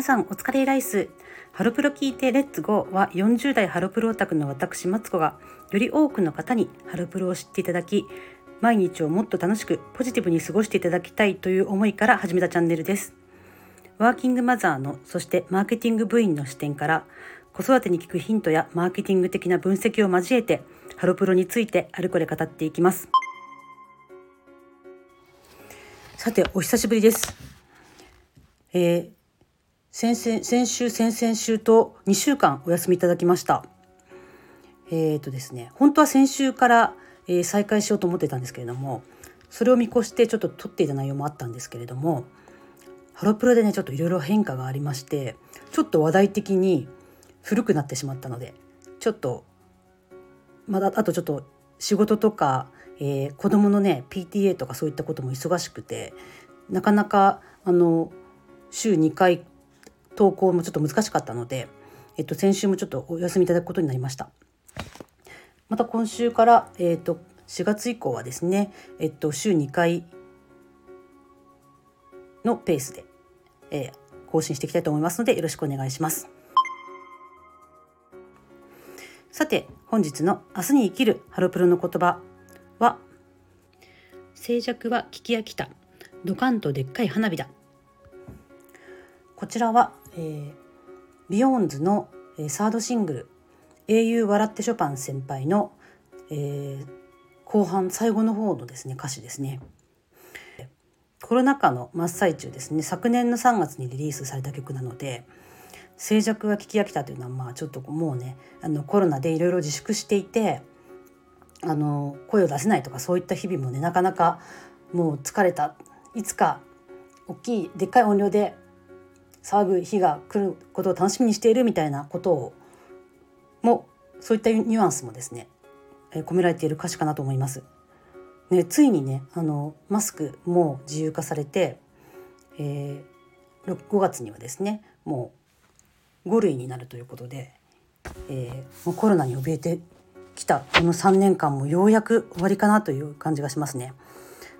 皆さんお疲れライス。ハロプロ聞いてレッツゴーは40代ハロプロオタクの私マツコがより多くの方にハロプロを知っていただき毎日をもっと楽しくポジティブに過ごしていただきたいという思いから始めたチャンネルです。ワーキングマザーのそしてマーケティング部員の視点から子育てに聞くヒントやマーケティング的な分析を交えてハロプロについてあれこれ語っていきます。さてお久しぶりです。えー、先々先週先々週と2週間お休みいただきました。えっ、ー、とですね本当は先週からえー、再開しようと思ってたんですけれどもそれを見越してちょっと撮っていた内容もあったんですけれどもハロプロでねちょっといろいろ変化がありましてちょっと話題的に古くなってしまったのでちょっとまだあとちょっと仕事とか、えー、子供のね PTA とかそういったことも忙しくてなかなかあの週2回投稿もちょっと難しかったので、えっと、先週もちょっとお休みいただくことになりました。また今週から、えーと、4月以降はですね、えっと、週2回のペースで、えー、更新していきたいと思いますのでよろしくお願いします。さて本日の「明日に生きるハロプロの言葉は」静寂は聞き飽きたドカンとでっかい花火だこちらは、えー、 BEYOOOOONDS の、えー、サードシングル英雄笑ってショパン先輩の、えー、後半最後の方のですね歌詞ですね。コロナ禍の真っ最中ですね昨年の3月にリリースされた曲なので静寂が聞き飽きたというのはまあちょっともうねあのコロナでいろいろ自粛していてあの声を出せないとかそういった日々もねなかなかもう疲れたいつか大きいでっかい音量で騒ぐ日が来ることを楽しみにしているみたいなことをもそういったニュアンスもですね、え込められている歌詞かなと思います。ね、ついにねあのマスクも自由化されて、えー、5月にはですねもう5類になるということで、えー、もうコロナに怯えてきたこの3年間もようやく終わりかなという感じがしますね。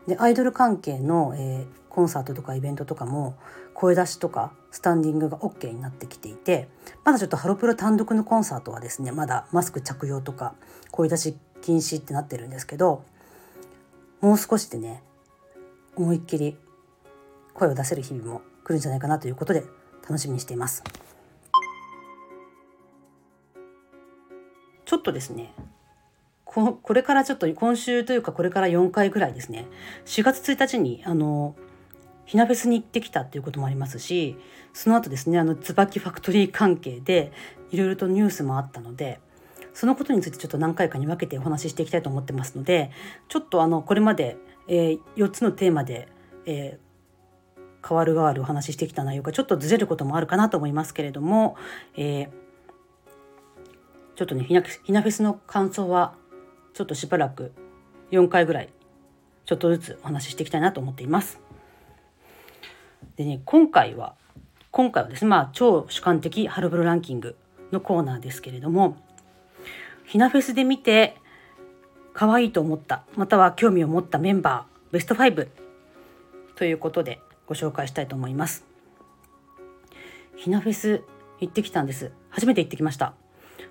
でアイドル関係の、えー、コンサートとかイベントとかも声出しとかスタンディングが OK になってきていてまだちょっとハロプロ単独のコンサートはですねまだマスク着用とか声出し禁止ってなってるんですけどもう少しでね思いっきり声を出せる日々も来るんじゃないかなということで楽しみにしています。ちょっとですねここれからちょっと今週というかこれから4回ぐらいですね4月1日にあのひなフェスに行ってきたっていうこともありますしその後ですねあの椿ファクトリー関係でいろいろとニュースもあったのでそのことについてちょっと何回かに分けてお話ししていきたいと思ってますのでちょっとあのこれまで、えー、4つのテーマで、えー、変わる変わるお話ししてきた内容がちょっとずれることもあるかなと思いますけれども、えー、ちょっとねひなひなフェスの感想はちょっとしばらく4回ぐらいちょっとずつお話ししていきたいなと思っています。でね今回は今回はですねまあ超主観的ハロプロランキングのコーナーですけれどもひなフェスで見て可愛いと思ったまたは興味を持ったメンバーベスト5ということでご紹介したいと思います。ひなフェス行ってきたんです。初めて行ってきました。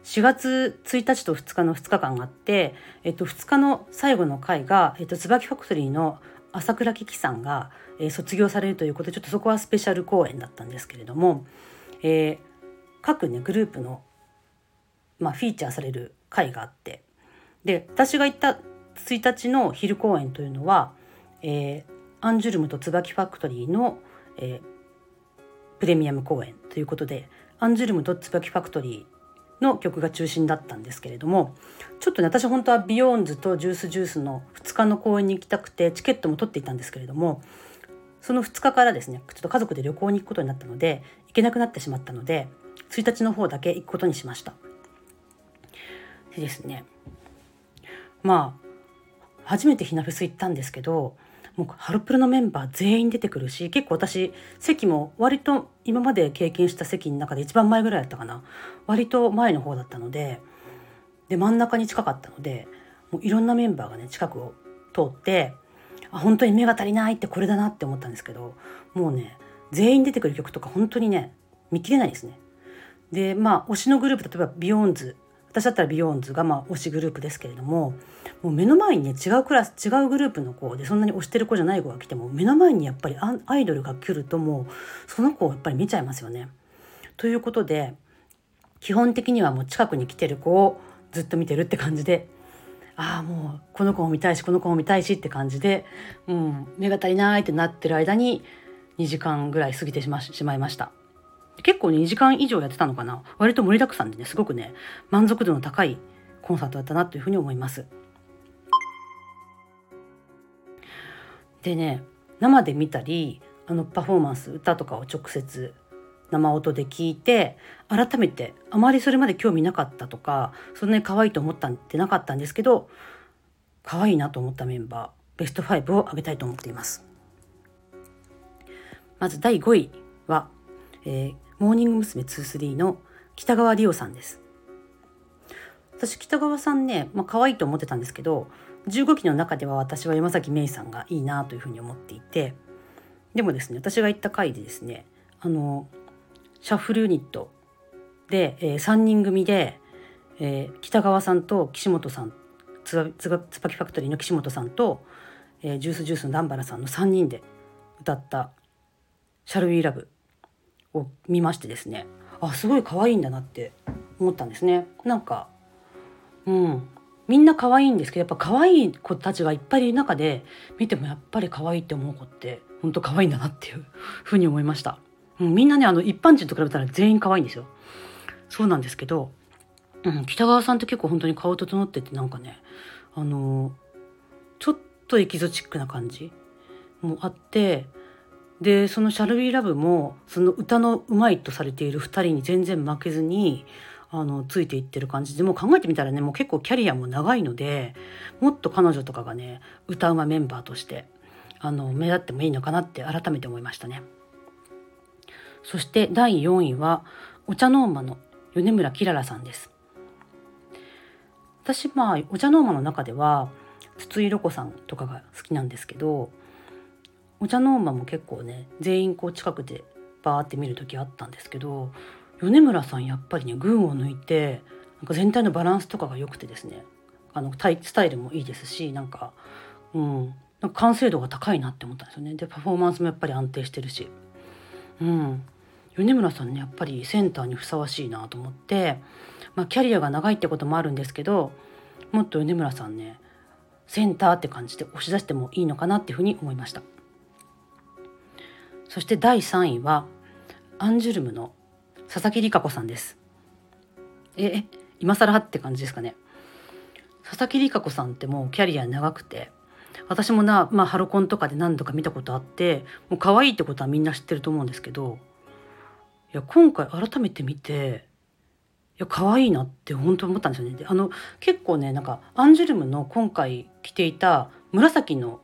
4月1日と2日の2日間があって、えっと、2日の最後の回が、えっと、椿ファクトリーの朝倉貴樹さんが、えー、卒業されるということでちょっとそこはスペシャル公演だったんですけれども、えー、各ねグループの、まあ、フィーチャーされる回があってで私が行った1日の昼公演というのは、えー、アンジュルムとつばきファクトリーの、えー、プレミアム公演ということでアンジュルムとつばきファクトリーの曲が中心だったんですけれどもちょっとね私本当は BEYOOOOONDS と Juice=Juice の2日の公演に行きたくてチケットも取っていたんですけれどもその2日からですねちょっと家族で旅行に行くことになったので行けなくなってしまったので1日の方だけ行くことにしました。でですねまあ初めてひなフェス行ったんですけどもうハロプロのメンバー全員出てくるし結構私席も割と今まで経験した席の中で一番前ぐらいだったかな割と前の方だったのでで真ん中に近かったのでもういろんなメンバーがね近くを通ってあ本当に目が足りないってこれだなって思ったんですけどもうね全員出てくる曲とか本当にね見切れないですね。でまあ推しのグループ例えば BEYOOOOONDS 私だったら BEYOOOOONDS がまあ推しグループですけれどももう目の前にね違うクラス違うグループの子でそんなに推してる子じゃない子が来ても目の前にやっぱりアイドルが来るともうその子をやっぱり見ちゃいますよね。ということで基本的にはもう近くに来てる子をずっと見てるって感じでああもうこの子も見たいしこの子も見たいしって感じで、うん、目が足りないってなってる間に2時間ぐらい過ぎてしましまいました。結構2時間以上やってたのかな？割と盛りだくさんでねすごくね満足度の高いコンサートだったなというふうに思います。でね生で見たりあのパフォーマンス歌とかを直接生音で聞いて改めてあまりそれまで興味なかったとかそんなに可愛いと思ったんってなかったんですけど可愛いなと思ったメンバーベスト5を挙げたいと思っています。まず第5位は、えー、モーニング娘。23の北川理央さんです。私北川さんね、まあ可愛いと思ってたんですけど15期の中では私は山崎芽衣さんがいいなというふうに思っていてでもですね私が行った回でですねあのシャッフルユニットで、えー、3人組で、えー、北川さんと岸本さんつばつばつばきファクトリーの岸本さんと、えー、ジュースジュースの南原さんの3人で歌った「シャルウィーラブを見ましてですねあすごい可愛いんだなって思ったんですね。なんかうんみんな可愛いんですけどやっぱ可愛い子たちがいっぱいいる中で見てもやっぱり可愛いって思う子って本当可愛いんだなっていう ふうに思いました。うん、みんなねあの一般人と比べたら全員可愛いんですよ。そうなんですけど、うん、北川さんって結構本当に顔整っててなんかねあのちょっとエキゾチックな感じもあってでその「シャルビーラブもその歌のうまいとされている2人に全然負けずにあのついていってる感じでもう考えてみたらねもう結構キャリアも長いのでもっと彼女とかがね歌うまメンバーとしてあの目立ってもいいのかなって改めて思いましたね。そして第4位はお茶の間の米村きららさんです。私まあお茶の間の中では筒井ロコさんとかが好きなんですけどお茶の間も結構ね全員こう近くでバーって見る時あったんですけど米村さんやっぱりね群を抜いてなんか全体のバランスとかが良くてですねあのスタイルもいいですしなんかうんなんか完成度が高いなって思ったんですよね。でパフォーマンスもやっぱり安定してるし。うん。米村さんねやっぱりセンターにふさわしいなと思って、まあ、キャリアが長いってこともあるんですけどもっと米村さんねセンターって感じで押し出してもいいのかなっていうふうに思いました。そして第3位はアンジュルムの佐々木里香子さんですえ今更って感じですかね佐々木里香子さんってもうキャリア長くて私もな、まあ、ハロコンとかで何度か見たことあってもう可愛いってことはみんな知ってると思うんですけどいや今回改めて見ていや可愛いなって本当思ったんですよね。であの結構ねなんかアンジュルムの今回着ていた紫の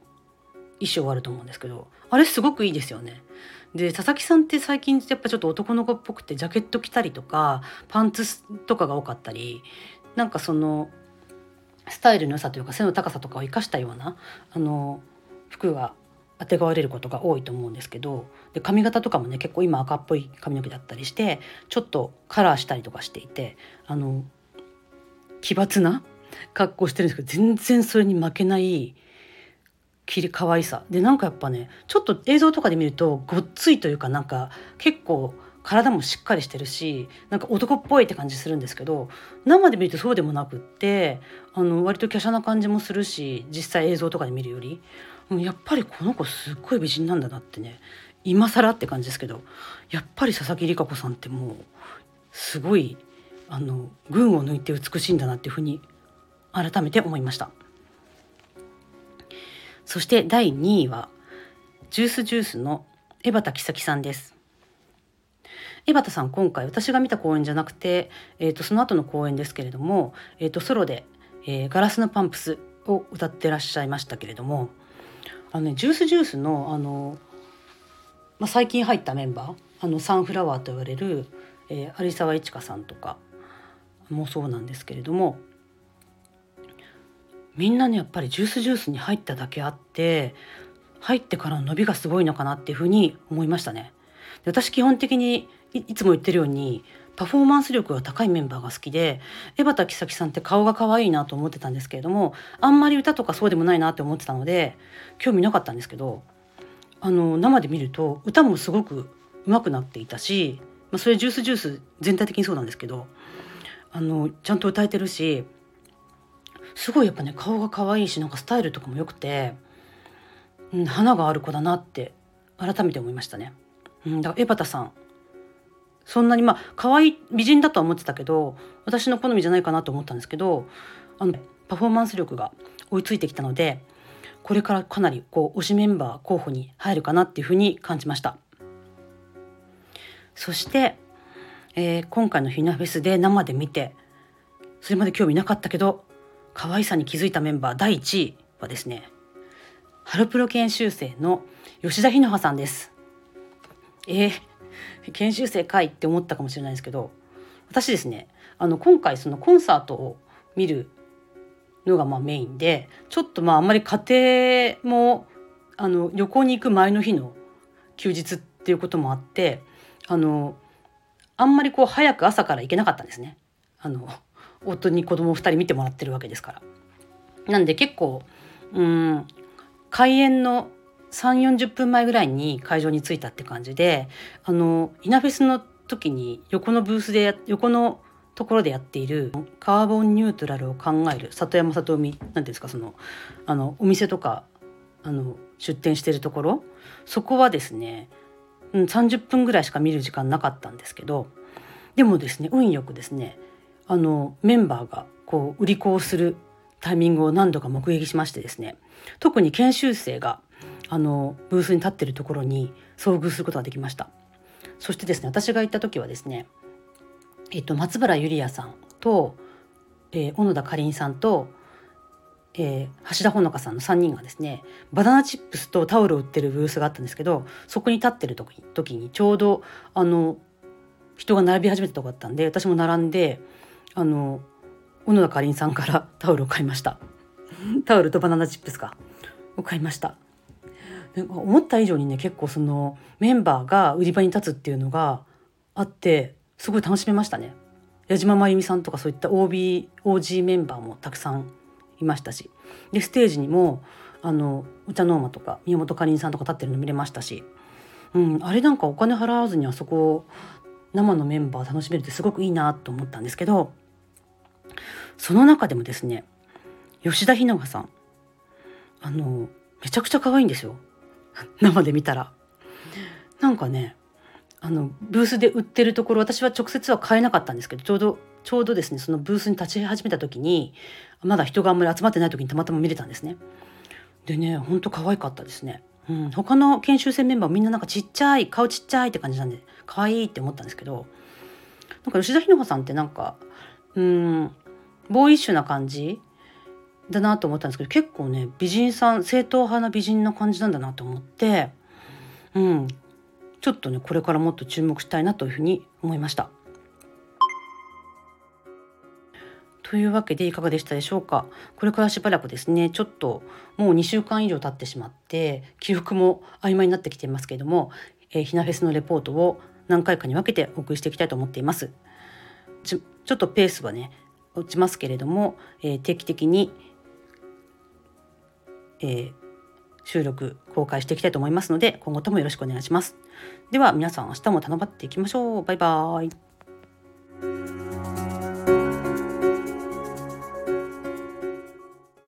衣装あると思うんですけどあれすごくいいですよね。で佐々木さんって最近やっぱちょっと男の子っぽくてジャケット着たりとかパンツとかが多かったりなんかそのスタイルの良さというか背の高さとかを生かしたようなあの服があてがわれることが多いと思うんですけどで髪型とかもね結構今赤っぽい髪の毛だったりしてちょっとカラーしたりとかしていてあの奇抜な格好してるんですけど全然それに負けないきり可愛さ。でなんかやっぱねちょっと映像とかで見るとごっついというかなんか結構体もしっかりしてるしなんか男っぽいって感じするんですけど生で見るとそうでもなくってあの割と華奢な感じもするし実際映像とかで見るより。やっぱりこの子すっごい美人なんだなってね今更って感じですけどやっぱり佐々木里香子さんってもうすごいあの群を抜いて美しいんだなっていうふうに改めて思いました。そして第2位はジュースジュースの江端咲さんです。江端さん今回私が見た公演じゃなくて、えーと、その後の公演ですけれども、えーと、ソロで、えー「ガラスのパンプス」を歌ってらっしゃいましたけれどもあのねジュースジュースのあの、まあ、最近入ったメンバーあのサンフラワーと言われる、えー、有沢一華さんとかもそうなんですけれどもみんなねやっぱりジュースジュースに入っただけあって入ってからの伸びがすごいのかなっていうふうに思いましたね。で私基本的にいつも言ってるようにパフォーマンス力が高いメンバーが好きで江端樹咲さんって顔が可愛いなと思ってたんですけれどもあんまり歌とかそうでもないなって思ってたので興味なかったんですけどあの生で見ると歌もすごく上手くなっていたし、まあ、それジュースジュース全体的にそうなんですけどあのちゃんと歌えてるしすごいやっぱね顔が可愛いしなんかスタイルとかも良くて、うん、花がある子だなって改めて思いましたね。うん、だから江端さんそんなにまあ可愛い美人だとは思ってたけど私の好みじゃないかなと思ったんですけどあのパフォーマンス力が追いついてきたのでこれからかなりこう推しメンバー候補に入るかなっていうふうに感じましたそして、えー、今回のひなフェスで生で見てそれまで興味なかったけど可愛さに気づいたメンバー第1位はですねハロプロ研修生の吉田ひのはさんですえー、研修生かいって思ったかもしれないですけど私ですねあの今回そのコンサートを見るのがまあメインでちょっとまああんまり家庭もあの旅行に行く前の日の休日っていうこともあってあのあんまりこう早く朝から行けなかったんですね。あの夫に子供2人見てもらってるわけですから。なんで結構うん開演の3 4 0分前ぐらいに会場に着いたって感じであのイナフェスの時に横のブースで横のところでやっているカーボンニュートラルを考える里山里海なんていうんですかそのあのお店とかあの出店してるところそこはですね、うん、30分ぐらいしか見る時間なかったんですけどでもですね運よくですねあのメンバーがこう売り子をするタイミングを何度か目撃しましてですね。特に研修生があのブースに立ってるところに遭遇することができました。そしてですね私が行った時はですね、えっと、松原ゆりやさんと、えー、小野田かりんさんと、えー、橋田ほのかさんの3人がですねバナナチップスとタオルを売ってるブースがあったんですけどそこに立ってる時時にちょうどあの人が並び始めたとこだったんで私も並んであの小野田かりんさんから タオルを買いました。タオルとバナナチップスか。を買いました。思った以上にね結構そのメンバーが売り場に立つっていうのがあってすごい楽しめましたね。矢島真由美さんとかそういった OB OG メンバーもたくさんいましたし。でステージにもあのお茶の間とか宮本かりんさんとか立ってるの見れましたし、うん、あれなんかお金払わずにあそこ生のメンバー楽しめるってすごくいいなと思ったんですけどその中でもですね吉田ひながさんあのめちゃくちゃ可愛いんですよ 生で見たら。なんかねあのブースで売ってるところ私は直接は買えなかったんですけどちょうどちょうどですねそのブースに立ち始めた時にまだ人があんまり集まってない時にたまたま見れたんですね。でねほんと可愛かったですね。うん、他の研修生メンバーみんななんかちっちゃい顔ちっちゃいって感じなんで可愛いって思ったんですけどなんか吉田ひのさんってなんかうん。ボーイッシュな感じ？だなと思ったんですけど結構ね美人さん正統派な美人な感じなんだなと思ってうん。ちょっとねこれからもっと注目したいなというふうに思いました。というわけでいかがでしたでしょうか？これからしばらくですねちょっともう2週間以上経ってしまって記憶も曖昧になってきていますけれども、えー、ひなフェスのレポートを何回かに分けてお送りしていきたいと思っています。ちょっとペースはね落ちますけれども、えー、定期的にえー、収録公開していきたいと思いますので今後ともよろしくお願いします。では皆さん明日も頼まっていきましょう。バイバーイ。